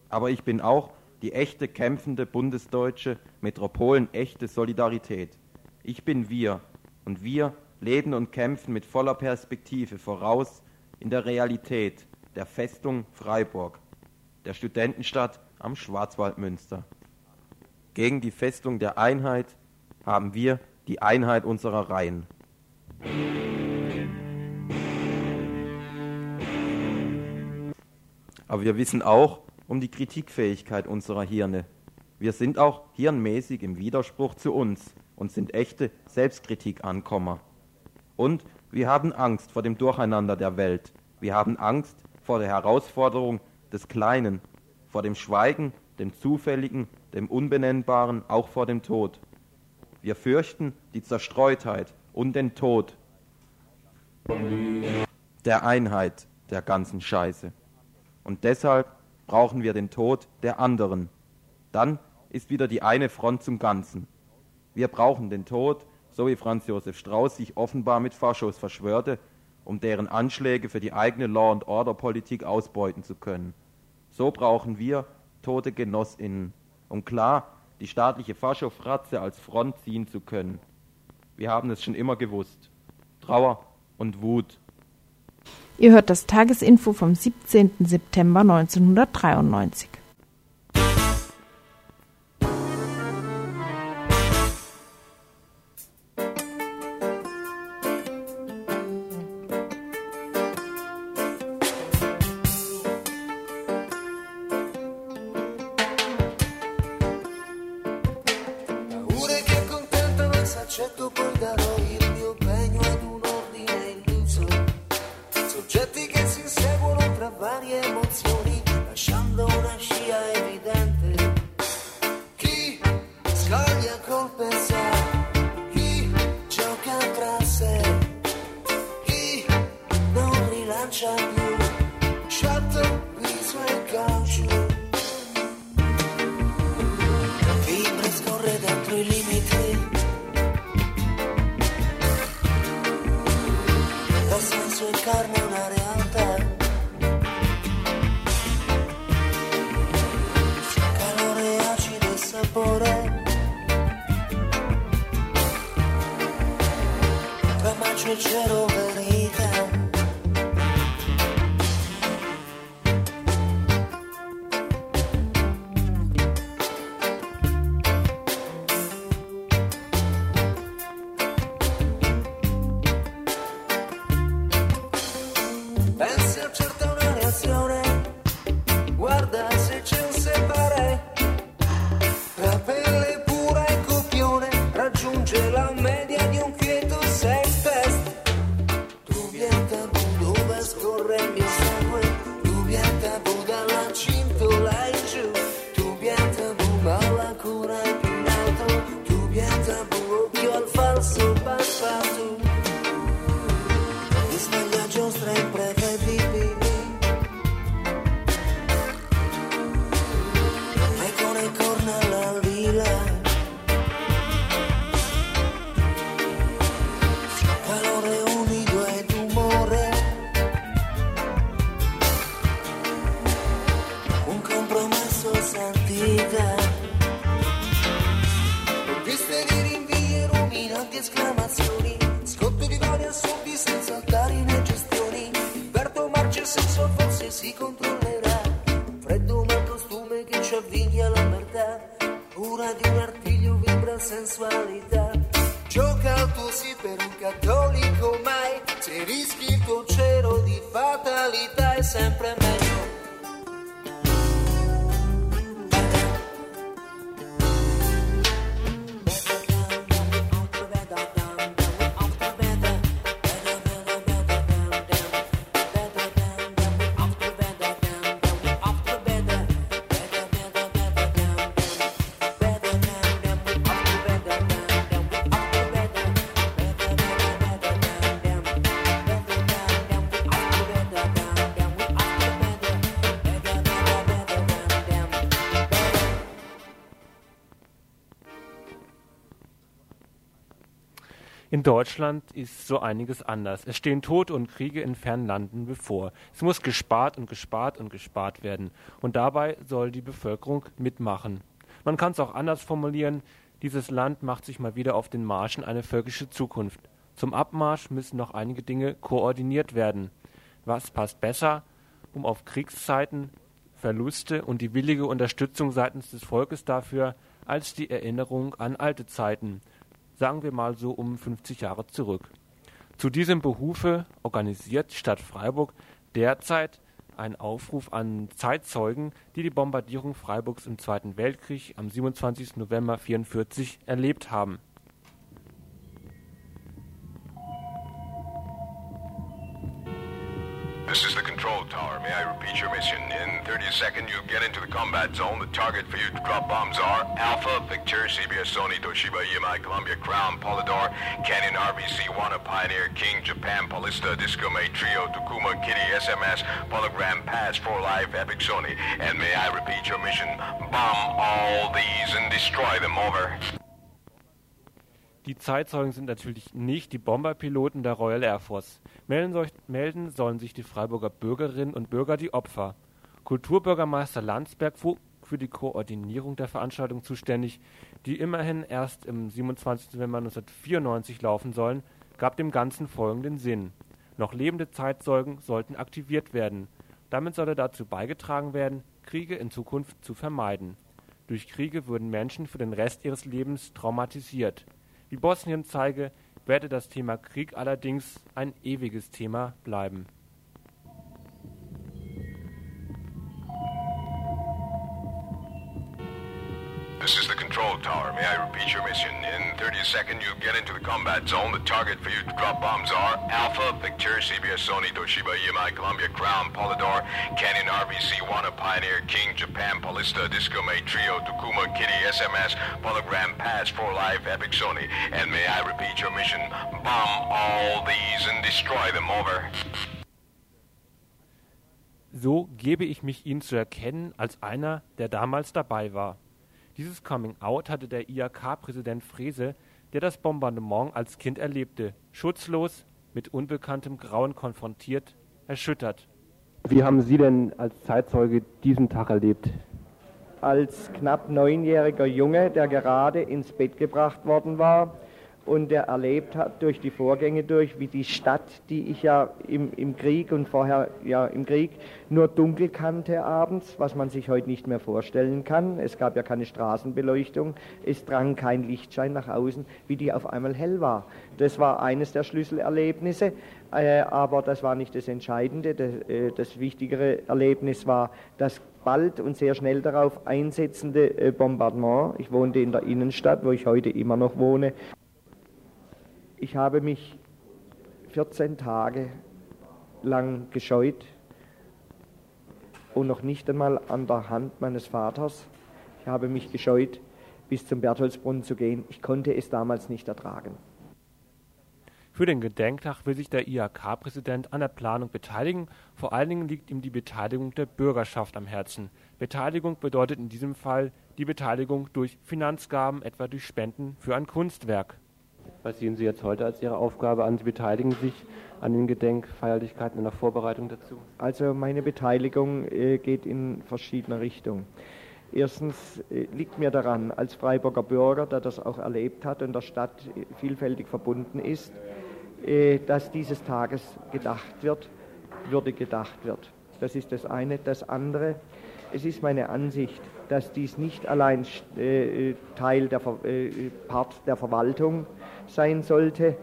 Aber ich bin auch die echte kämpfende bundesdeutsche Metropolen echte Solidarität. Ich bin wir und wir leben und kämpfen mit voller Perspektive voraus in der Realität der Festung Freiburg, der Studentenstadt am Schwarzwaldmünster. Gegen die Festung der Einheit haben wir die Einheit unserer Reihen. Aber wir wissen auch um die Kritikfähigkeit unserer Hirne. Wir sind auch hirnmäßig im Widerspruch zu uns und sind echte Selbstkritik-Ankommer. Und wir haben Angst vor dem Durcheinander der Welt. Wir haben Angst vor der Herausforderung des Kleinen, vor dem Schweigen, dem Zufälligen, dem Unbenennbaren, auch vor dem Tod. Wir fürchten die Zerstreutheit und den Tod der Einheit der ganzen Scheiße. Und deshalb brauchen wir den Tod der anderen. Dann ist wieder die eine Front zum Ganzen. Wir brauchen den Tod, so wie Franz Josef Strauß sich offenbar mit Faschos verschwörte, um deren Anschläge für die eigene Law-and-Order-Politik ausbeuten zu können. So brauchen wir tote Genossinnen, um klar die staatliche Faschofratze als Front ziehen zu können. Wir haben es schon immer gewusst. Trauer und Wut Ihr hört das Tagesinfo vom 17. September 1993. 却读不懂 Deutschland ist so einiges anders. Es stehen Tod und Kriege in fernen Landen bevor. Es muss gespart und gespart und gespart werden. Und dabei soll die Bevölkerung mitmachen. Man kann es auch anders formulieren. Dieses Land macht sich mal wieder auf den Marsch in eine völkische Zukunft. Zum Abmarsch müssen noch einige Dinge koordiniert werden. Was passt besser, um auf Kriegszeiten, Verluste und die willige Unterstützung seitens des Volkes dafür, als die Erinnerung an alte Zeiten, sagen wir mal so um 50 Jahre zurück. Zu diesem Behufe organisiert Stadt Freiburg derzeit einen Aufruf an Zeitzeugen, die die Bombardierung Freiburgs im Zweiten Weltkrieg am 27. November 1944 erlebt haben. This is the control tower. May I repeat your mission? In 30 seconds, you'll get into the combat zone. The target for you to drop bombs are Alpha, Victor, CBS, Sony, Toshiba, EMI, Columbia, Crown, Polydor, Canyon, RBC, Wana, Pioneer, King, Japan, Polista, Disco May, Trio, Takuma, Kitty, SMS, Polygram, Pass, For Life, Epic, Sony. And may I repeat your mission? Bomb all these and destroy them. Over. Die Zeitzeugen sind natürlich nicht die Bomberpiloten der Royal Air Force. Melden, soll, melden sollen sich die Freiburger Bürgerinnen und Bürger die Opfer. Kulturbürgermeister Landsberg für die Koordinierung der Veranstaltung zuständig, die immerhin erst im 27. November 1994 laufen sollen, gab dem Ganzen folgenden Sinn. Noch lebende Zeitzeugen sollten aktiviert werden. Damit solle dazu beigetragen werden, Kriege in Zukunft zu vermeiden. Durch Kriege würden Menschen für den Rest ihres Lebens traumatisiert. Wie Bosnien zeige, werde das Thema Krieg allerdings ein ewiges Thema bleiben. This is the control tower. May I repeat your mission? In 30 seconds, you'll get into the combat zone. The target for you to drop bombs are Alpha, Victor, CBS, Sony, Toshiba, EMI, Columbia, Crown, Polydor, Canyon, RBC, Wana, Pioneer, King, Japan, Polista, Disco May, Trio, Takuma, Kitty, SMS, Polygram, Pass, For Life, Epic, Sony. And may I repeat your mission? Bomb all these and destroy them. Over. So gebe ich mich Ihnen zu erkennen als einer, der damals dabei war. Dieses Coming-out hatte der IAK-Präsident Frese, der das Bombardement als Kind erlebte, schutzlos, mit unbekanntem Grauen konfrontiert, erschüttert. Wie haben Sie denn als Zeitzeuge diesen Tag erlebt? Als knapp neunjähriger Junge, der gerade ins Bett gebracht worden war, und der erlebt hat durch die Vorgänge durch, wie die Stadt, die ich ja im, im Krieg und vorher ja im Krieg nur dunkel kannte abends, was man sich heute nicht mehr vorstellen kann. Es gab ja keine Straßenbeleuchtung, es drang kein Lichtschein nach außen, wie die auf einmal hell war. Das war eines der Schlüsselerlebnisse, äh, aber das war nicht das Entscheidende. Das, äh, das wichtigere Erlebnis war das bald und sehr schnell darauf einsetzende äh, Bombardement. Ich wohnte in der Innenstadt, wo ich heute immer noch wohne. Ich habe mich 14 Tage lang gescheut und noch nicht einmal an der Hand meines Vaters. Ich habe mich gescheut, bis zum Bertholdsbrunnen zu gehen. Ich konnte es damals nicht ertragen. Für den Gedenktag will sich der IHK-Präsident an der Planung beteiligen. Vor allen Dingen liegt ihm die Beteiligung der Bürgerschaft am Herzen. Beteiligung bedeutet in diesem Fall die Beteiligung durch Finanzgaben, etwa durch Spenden für ein Kunstwerk. Was sehen Sie jetzt heute als Ihre Aufgabe an? Sie beteiligen sich an den Gedenkfeierlichkeiten in der Vorbereitung dazu? Also meine Beteiligung äh, geht in verschiedene Richtungen. Erstens äh, liegt mir daran, als Freiburger Bürger, der das auch erlebt hat und der Stadt äh, vielfältig verbunden ist, äh, dass dieses Tages gedacht wird, würde gedacht wird. Das ist das eine. Das andere, es ist meine Ansicht, dass dies nicht allein äh, Teil der äh, Part der Verwaltung sein sollte,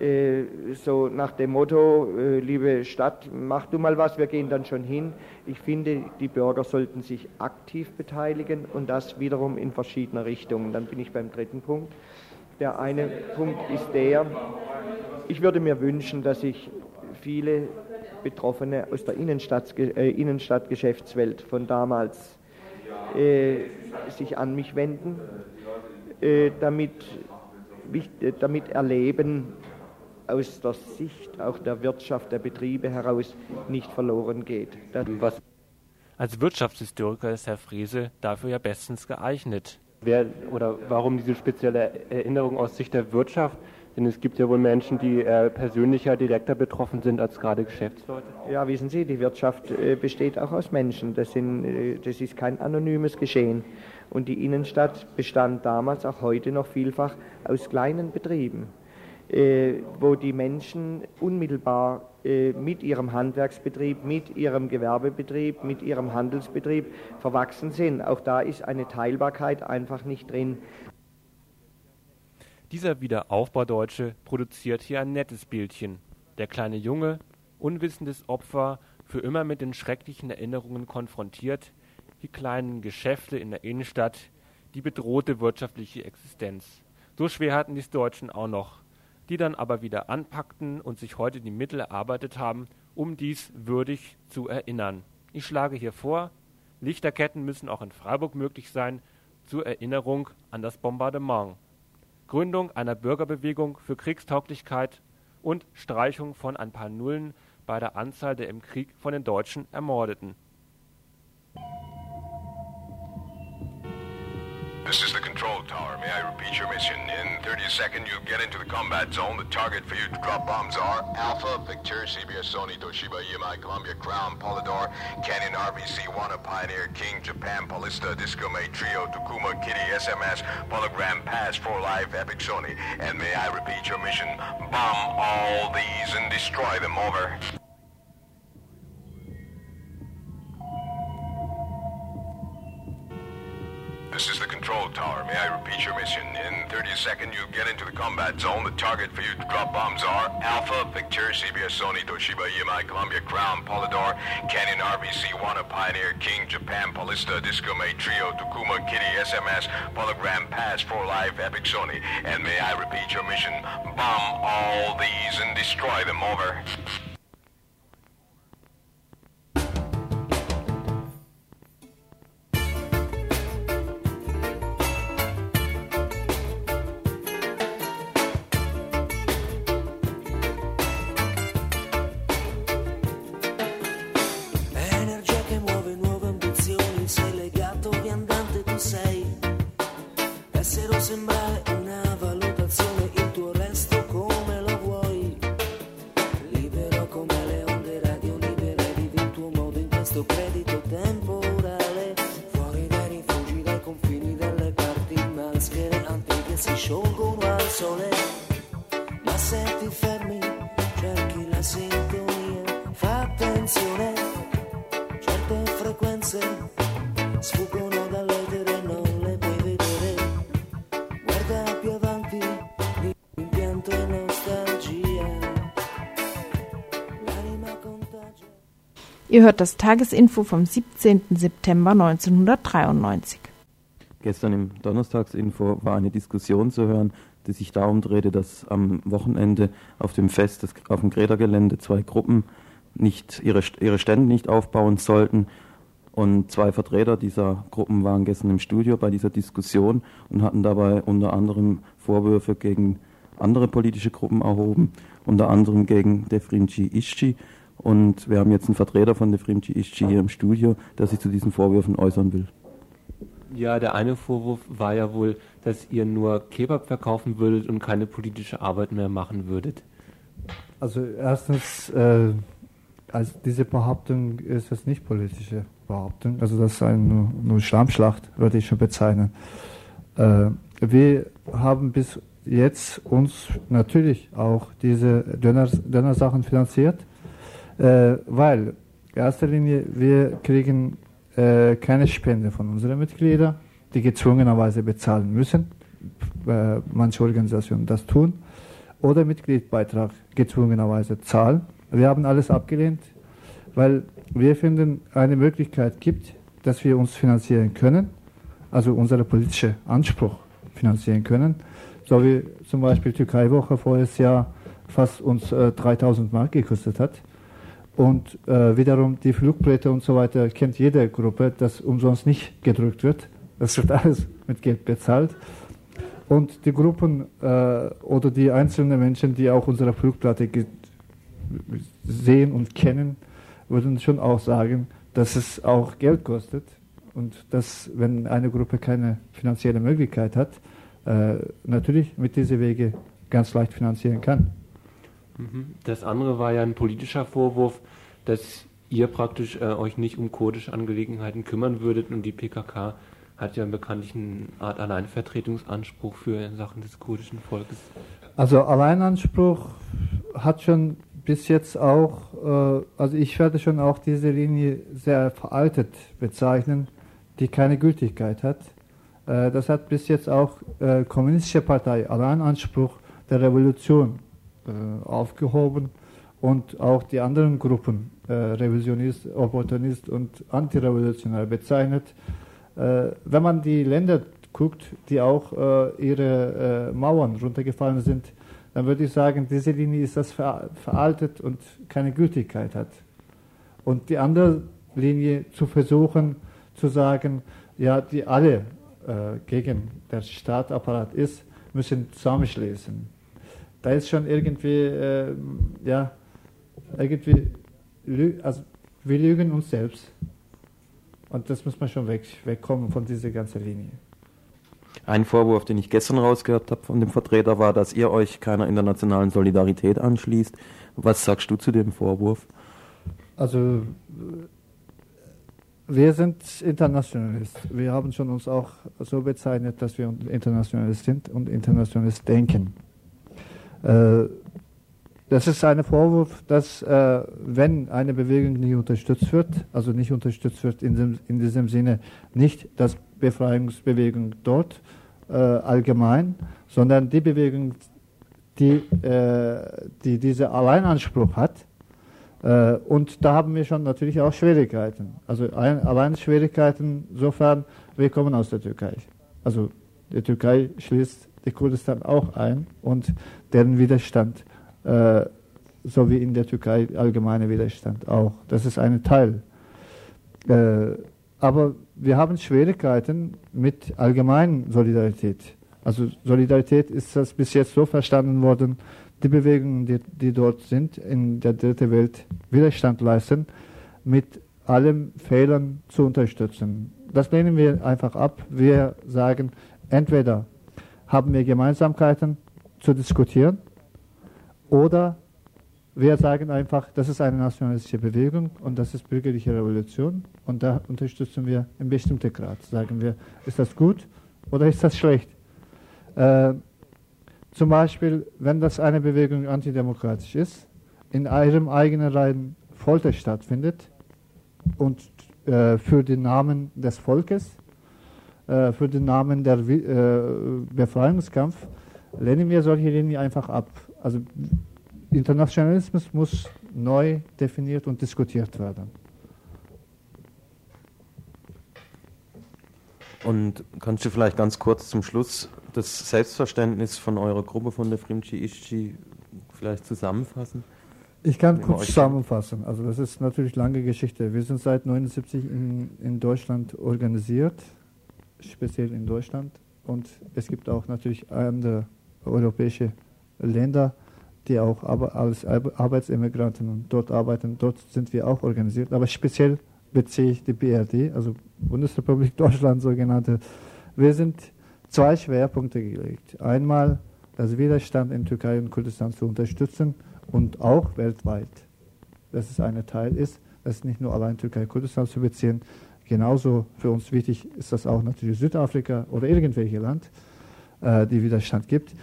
äh, so nach dem Motto, äh, liebe Stadt, mach du mal was, wir gehen dann schon hin. Ich finde, die Bürger sollten sich aktiv beteiligen und das wiederum in verschiedene Richtungen. Dann bin ich beim dritten Punkt. Der eine Punkt ist der, ich würde mir wünschen, dass sich viele Betroffene aus der Innenstadt, äh, Innenstadtgeschäftswelt von damals äh, sich an mich wenden, äh, damit, damit erleben, aus der Sicht auch der Wirtschaft, der Betriebe heraus nicht verloren geht. Was Als Wirtschaftshistoriker ist Herr Frese dafür ja bestens geeignet. Wer oder warum diese spezielle Erinnerung aus Sicht der Wirtschaft? Denn es gibt ja wohl Menschen, die äh, persönlicher, direkter betroffen sind als gerade Geschäftsleute. Ja, wissen Sie, die Wirtschaft äh, besteht auch aus Menschen. Das, sind, äh, das ist kein anonymes Geschehen. Und die Innenstadt bestand damals, auch heute noch vielfach, aus kleinen Betrieben, äh, wo die Menschen unmittelbar äh, mit ihrem Handwerksbetrieb, mit ihrem Gewerbebetrieb, mit ihrem Handelsbetrieb verwachsen sind. Auch da ist eine Teilbarkeit einfach nicht drin. Dieser Wiederaufbaudeutsche produziert hier ein nettes Bildchen. Der kleine Junge, unwissendes Opfer, für immer mit den schrecklichen Erinnerungen konfrontiert, die kleinen Geschäfte in der Innenstadt, die bedrohte wirtschaftliche Existenz. So schwer hatten die Deutschen auch noch, die dann aber wieder anpackten und sich heute die Mittel erarbeitet haben, um dies würdig zu erinnern. Ich schlage hier vor, Lichterketten müssen auch in Freiburg möglich sein, zur Erinnerung an das Bombardement. Gründung einer Bürgerbewegung für Kriegstauglichkeit und Streichung von ein paar Nullen bei der Anzahl der im Krieg von den Deutschen Ermordeten. This is the control tower. May I repeat your mission? In 30 seconds, you get into the combat zone. The target for you to drop bombs are Alpha, Victor, CBS, Sony, Toshiba, EMI, Columbia, Crown, Polydor, Canyon, RVC, Wanna, Pioneer, King, Japan, Polista, Disco May, Trio, Takuma, Kitty, SMS, Polygram, Pass, For Life, Epic, Sony. And may I repeat your mission? Bomb all these and destroy them. Over. Your mission? In 30 seconds, you get into the combat zone. The target for you to drop bombs are Alpha, Victor, CBS, Sony, Toshiba, EMI, Columbia, Crown, Polydor, Canyon, RVC, Wanna, Pioneer, King, Japan, Polista, Disco May, Trio, Takuma, Kitty, SMS, Polygram, Pass, For Life, Epic, Sony. And may I repeat your mission? Bomb all these and destroy them. Over. Ihr hört das Tagesinfo vom 17. September 1993. Gestern im Donnerstagsinfo war eine Diskussion zu hören, die sich darum drehte, dass am Wochenende auf dem Fest, des, auf dem Greta-Gelände, zwei Gruppen nicht ihre, ihre Stände nicht aufbauen sollten. Und zwei Vertreter dieser Gruppen waren gestern im Studio bei dieser Diskussion und hatten dabei unter anderem Vorwürfe gegen andere politische Gruppen erhoben, unter anderem gegen Defrinci Ischi. Und wir haben jetzt einen Vertreter von Defrinci Ischi hier im Studio, der sich zu diesen Vorwürfen äußern will. Ja, der eine Vorwurf war ja wohl, dass ihr nur Kebab verkaufen würdet und keine politische Arbeit mehr machen würdet. Also erstens, äh, also diese Behauptung ist es nicht politische Behauptung. Also das ist eine nur, nur Schlammschlacht, würde ich schon bezeichnen. Äh, wir haben bis jetzt uns natürlich auch diese Döner, Dönersachen finanziert, äh, weil in erster Linie wir kriegen äh, keine Spende von unseren Mitgliedern, die gezwungenerweise bezahlen müssen. Äh, manche Organisationen das tun. Oder Mitgliedsbeitrag gezwungenerweise zahlen. Wir haben alles abgelehnt, weil wir finden, eine Möglichkeit gibt, dass wir uns finanzieren können, also unseren politischen Anspruch finanzieren können. So wie zum Beispiel Türkei-Woche voriges Jahr fast uns äh, 3000 Mark gekostet hat. Und äh, wiederum die Flugblätter und so weiter kennt jede Gruppe, dass umsonst nicht gedrückt wird. Das wird alles mit Geld bezahlt. Und die Gruppen äh, oder die einzelnen Menschen, die auch unsere Flugplatte sehen und kennen, würden schon auch sagen, dass es auch Geld kostet und dass, wenn eine Gruppe keine finanzielle Möglichkeit hat, äh, natürlich mit diesen Wege ganz leicht finanzieren kann. Das andere war ja ein politischer Vorwurf, dass ihr praktisch äh, euch nicht um kurdische Angelegenheiten kümmern würdet und die PKK hat ja bekanntlich eine Art Alleinvertretungsanspruch für Sachen des kurdischen Volkes. Also Alleinanspruch hat schon bis jetzt auch, äh, also ich werde schon auch diese Linie sehr veraltet bezeichnen, die keine Gültigkeit hat. Äh, das hat bis jetzt auch äh, kommunistische Partei Alleinanspruch der Revolution äh, aufgehoben und auch die anderen Gruppen, äh, Revisionist, Opportunist und Antirevolutionär bezeichnet. Äh, wenn man die Länder guckt, die auch äh, ihre Mauern runtergefallen sind, dann würde ich sagen, diese Linie ist das ver veraltet und keine Gültigkeit hat. Und die andere Linie zu versuchen, zu sagen, ja, die alle äh, gegen den Staatapparat ist, müssen zusammenschließen. Da ist schon irgendwie, äh, ja, irgendwie, also wir lügen uns selbst. Und das muss man schon weg, wegkommen von dieser ganzen Linie. Ein Vorwurf, den ich gestern rausgehört habe von dem Vertreter, war, dass ihr euch keiner internationalen Solidarität anschließt. Was sagst du zu dem Vorwurf? Also wir sind Internationalist. Wir haben schon uns auch so bezeichnet, dass wir Internationalist sind und Internationalist denken. Äh, das ist ein Vorwurf, dass äh, wenn eine Bewegung nicht unterstützt wird, also nicht unterstützt wird in, dem, in diesem Sinne nicht das Befreiungsbewegung dort äh, allgemein, sondern die Bewegung, die, äh, die diesen Alleinanspruch hat, äh, und da haben wir schon natürlich auch Schwierigkeiten. Also ein, allein Schwierigkeiten, insofern, wir kommen aus der Türkei. Also die Türkei schließt die Kurdistan auch ein und deren Widerstand, äh, so wie in der Türkei allgemeiner Widerstand auch. Das ist ein Teil. Äh, aber wir haben Schwierigkeiten mit allgemeinen Solidarität. Also Solidarität ist das bis jetzt so verstanden worden, die Bewegungen, die, die dort sind, in der dritten Welt Widerstand leisten, mit allen Fehlern zu unterstützen. Das lehnen wir einfach ab. Wir sagen, entweder haben wir Gemeinsamkeiten zu diskutieren oder wir sagen einfach, das ist eine nationalistische Bewegung und das ist bürgerliche Revolution und da unterstützen wir in bestimmten Grad. Sagen wir, ist das gut oder ist das schlecht? Äh, zum Beispiel, wenn das eine Bewegung antidemokratisch ist, in ihrem eigenen Reihen Folter stattfindet und äh, für den Namen des Volkes, äh, für den Namen der äh, Befreiungskampf, lehnen wir solche Linien einfach ab. Also Internationalismus muss neu definiert und diskutiert werden. Und kannst du vielleicht ganz kurz zum Schluss das Selbstverständnis von eurer Gruppe von der Frimci Ischi vielleicht zusammenfassen? Ich kann kurz zusammenfassen. Also das ist natürlich lange Geschichte. Wir sind seit 1979 in, in Deutschland organisiert, speziell in Deutschland. Und es gibt auch natürlich andere europäische Länder, die auch als Arbeitsimmigranten dort arbeiten. Dort sind wir auch organisiert. Aber speziell beziehe ich die BRD, also Bundesrepublik Deutschland sogenannte. Wir sind zwei Schwerpunkte gelegt. Einmal das Widerstand in Türkei und Kurdistan zu unterstützen und auch weltweit. Dass es ein Teil ist, das nicht nur allein Türkei und Kurdistan zu beziehen. Genauso für uns wichtig ist das auch natürlich Südafrika oder irgendwelche Land, äh, die Widerstand gibt.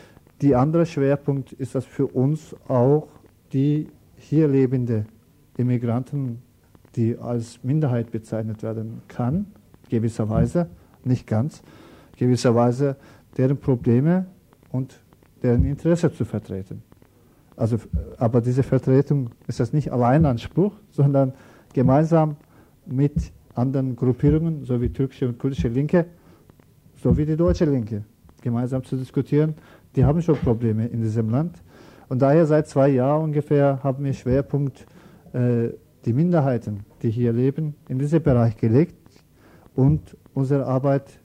Die andere Schwerpunkt ist das für uns auch die hier lebende Immigranten, die als Minderheit bezeichnet werden kann, gewisserweise, nicht ganz, gewisserweise deren Probleme und deren Interesse zu vertreten. Also, aber diese Vertretung ist das nicht Alleinanspruch, sondern gemeinsam mit anderen Gruppierungen, so wie türkische und kurdische Linke, so wie die deutsche Linke, gemeinsam zu diskutieren. Die haben schon Probleme in diesem Land. Und daher seit zwei Jahren ungefähr haben wir Schwerpunkt äh, die Minderheiten, die hier leben, in diesen Bereich gelegt und unsere Arbeit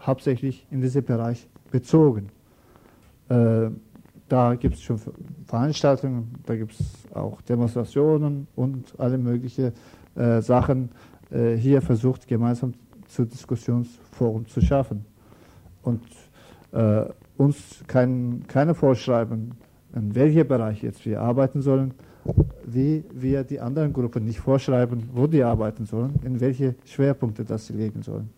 hauptsächlich in diesen Bereich bezogen. Äh, da gibt es schon Veranstaltungen, da gibt es auch Demonstrationen und alle möglichen äh, Sachen hier versucht, gemeinsam zu Diskussionsforum zu schaffen. Und äh, uns kein, keine vorschreiben, in welchem Bereich jetzt wir arbeiten sollen, wie wir die anderen Gruppen nicht vorschreiben, wo die arbeiten sollen, in welche Schwerpunkte das sie legen sollen.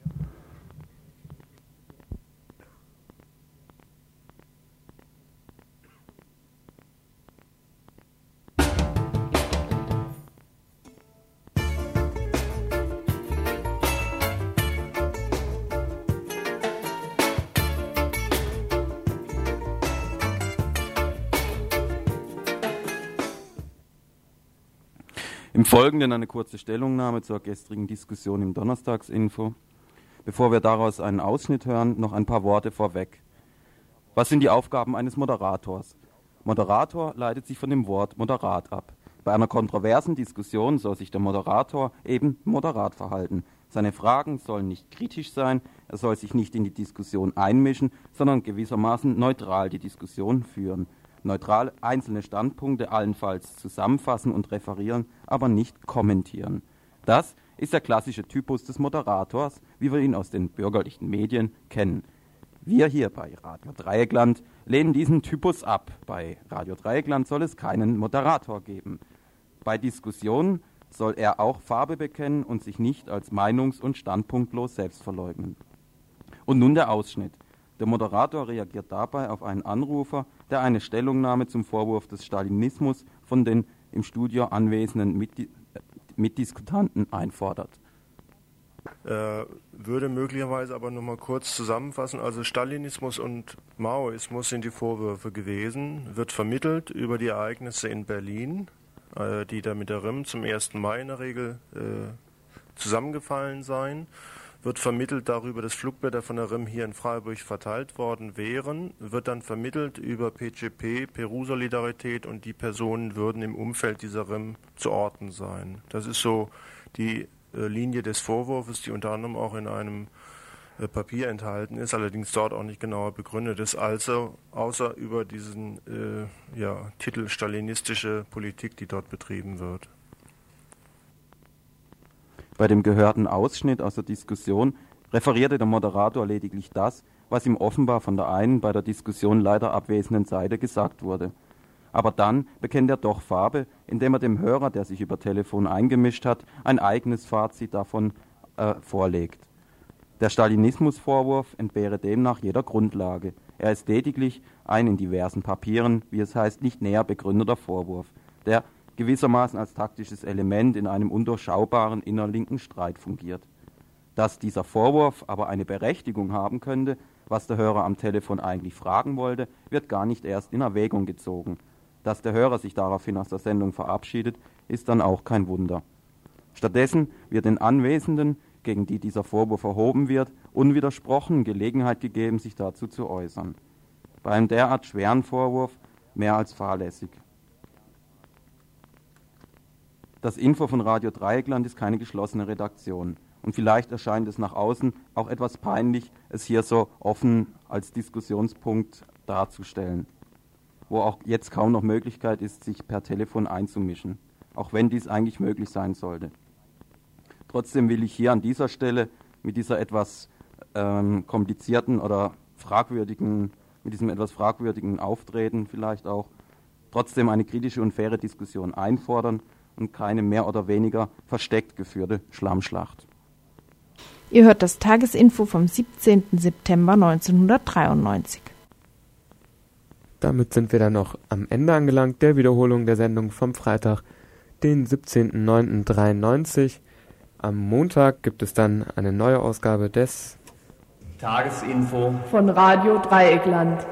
Folgenden eine kurze Stellungnahme zur gestrigen Diskussion im Donnerstagsinfo. Bevor wir daraus einen Ausschnitt hören, noch ein paar Worte vorweg. Was sind die Aufgaben eines Moderators? Moderator leitet sich von dem Wort moderat ab. Bei einer kontroversen Diskussion soll sich der Moderator eben moderat verhalten. Seine Fragen sollen nicht kritisch sein, er soll sich nicht in die Diskussion einmischen, sondern gewissermaßen neutral die Diskussion führen neutral einzelne Standpunkte allenfalls zusammenfassen und referieren, aber nicht kommentieren. Das ist der klassische Typus des Moderators, wie wir ihn aus den bürgerlichen Medien kennen. Wir hier bei Radio Dreieckland lehnen diesen Typus ab. Bei Radio Dreieckland soll es keinen Moderator geben. Bei Diskussionen soll er auch Farbe bekennen und sich nicht als meinungs- und standpunktlos selbst verleugnen. Und nun der Ausschnitt. Der Moderator reagiert dabei auf einen Anrufer, der eine Stellungnahme zum Vorwurf des Stalinismus von den im Studio anwesenden Mitdi Mitdiskutanten einfordert. Äh, würde möglicherweise aber nur mal kurz zusammenfassen. Also Stalinismus und Maoismus sind die Vorwürfe gewesen, wird vermittelt über die Ereignisse in Berlin, äh, die da mit der RIM zum 1. Mai in der Regel äh, zusammengefallen seien wird vermittelt darüber, dass Flugblätter von der RIM hier in Freiburg verteilt worden wären, wird dann vermittelt über PGP, Peru-Solidarität und die Personen würden im Umfeld dieser RIM zu orten sein. Das ist so die äh, Linie des Vorwurfs, die unter anderem auch in einem äh, Papier enthalten ist, allerdings dort auch nicht genauer begründet ist, also außer über diesen äh, ja, Titel stalinistische Politik, die dort betrieben wird. Bei dem gehörten Ausschnitt aus der Diskussion referierte der Moderator lediglich das, was ihm offenbar von der einen bei der Diskussion leider abwesenden Seite gesagt wurde. Aber dann bekennt er doch Farbe, indem er dem Hörer, der sich über Telefon eingemischt hat, ein eigenes Fazit davon äh, vorlegt. Der Stalinismusvorwurf entbehre demnach jeder Grundlage. Er ist lediglich ein in diversen Papieren, wie es heißt, nicht näher begründeter Vorwurf, der gewissermaßen als taktisches Element in einem undurchschaubaren innerlinken Streit fungiert. Dass dieser Vorwurf aber eine Berechtigung haben könnte, was der Hörer am Telefon eigentlich fragen wollte, wird gar nicht erst in Erwägung gezogen. Dass der Hörer sich daraufhin aus der Sendung verabschiedet, ist dann auch kein Wunder. Stattdessen wird den Anwesenden, gegen die dieser Vorwurf erhoben wird, unwidersprochen Gelegenheit gegeben, sich dazu zu äußern. Bei einem derart schweren Vorwurf mehr als fahrlässig. Das Info von Radio Dreieckland ist keine geschlossene Redaktion. Und vielleicht erscheint es nach außen auch etwas peinlich, es hier so offen als Diskussionspunkt darzustellen, wo auch jetzt kaum noch Möglichkeit ist, sich per Telefon einzumischen, auch wenn dies eigentlich möglich sein sollte. Trotzdem will ich hier an dieser Stelle mit dieser etwas ähm, komplizierten oder fragwürdigen, mit diesem etwas fragwürdigen Auftreten vielleicht auch trotzdem eine kritische und faire Diskussion einfordern und keine mehr oder weniger versteckt geführte Schlammschlacht. Ihr hört das Tagesinfo vom 17. September 1993. Damit sind wir dann noch am Ende angelangt der Wiederholung der Sendung vom Freitag, den 17.09.93. Am Montag gibt es dann eine neue Ausgabe des Tagesinfo von Radio Dreieckland.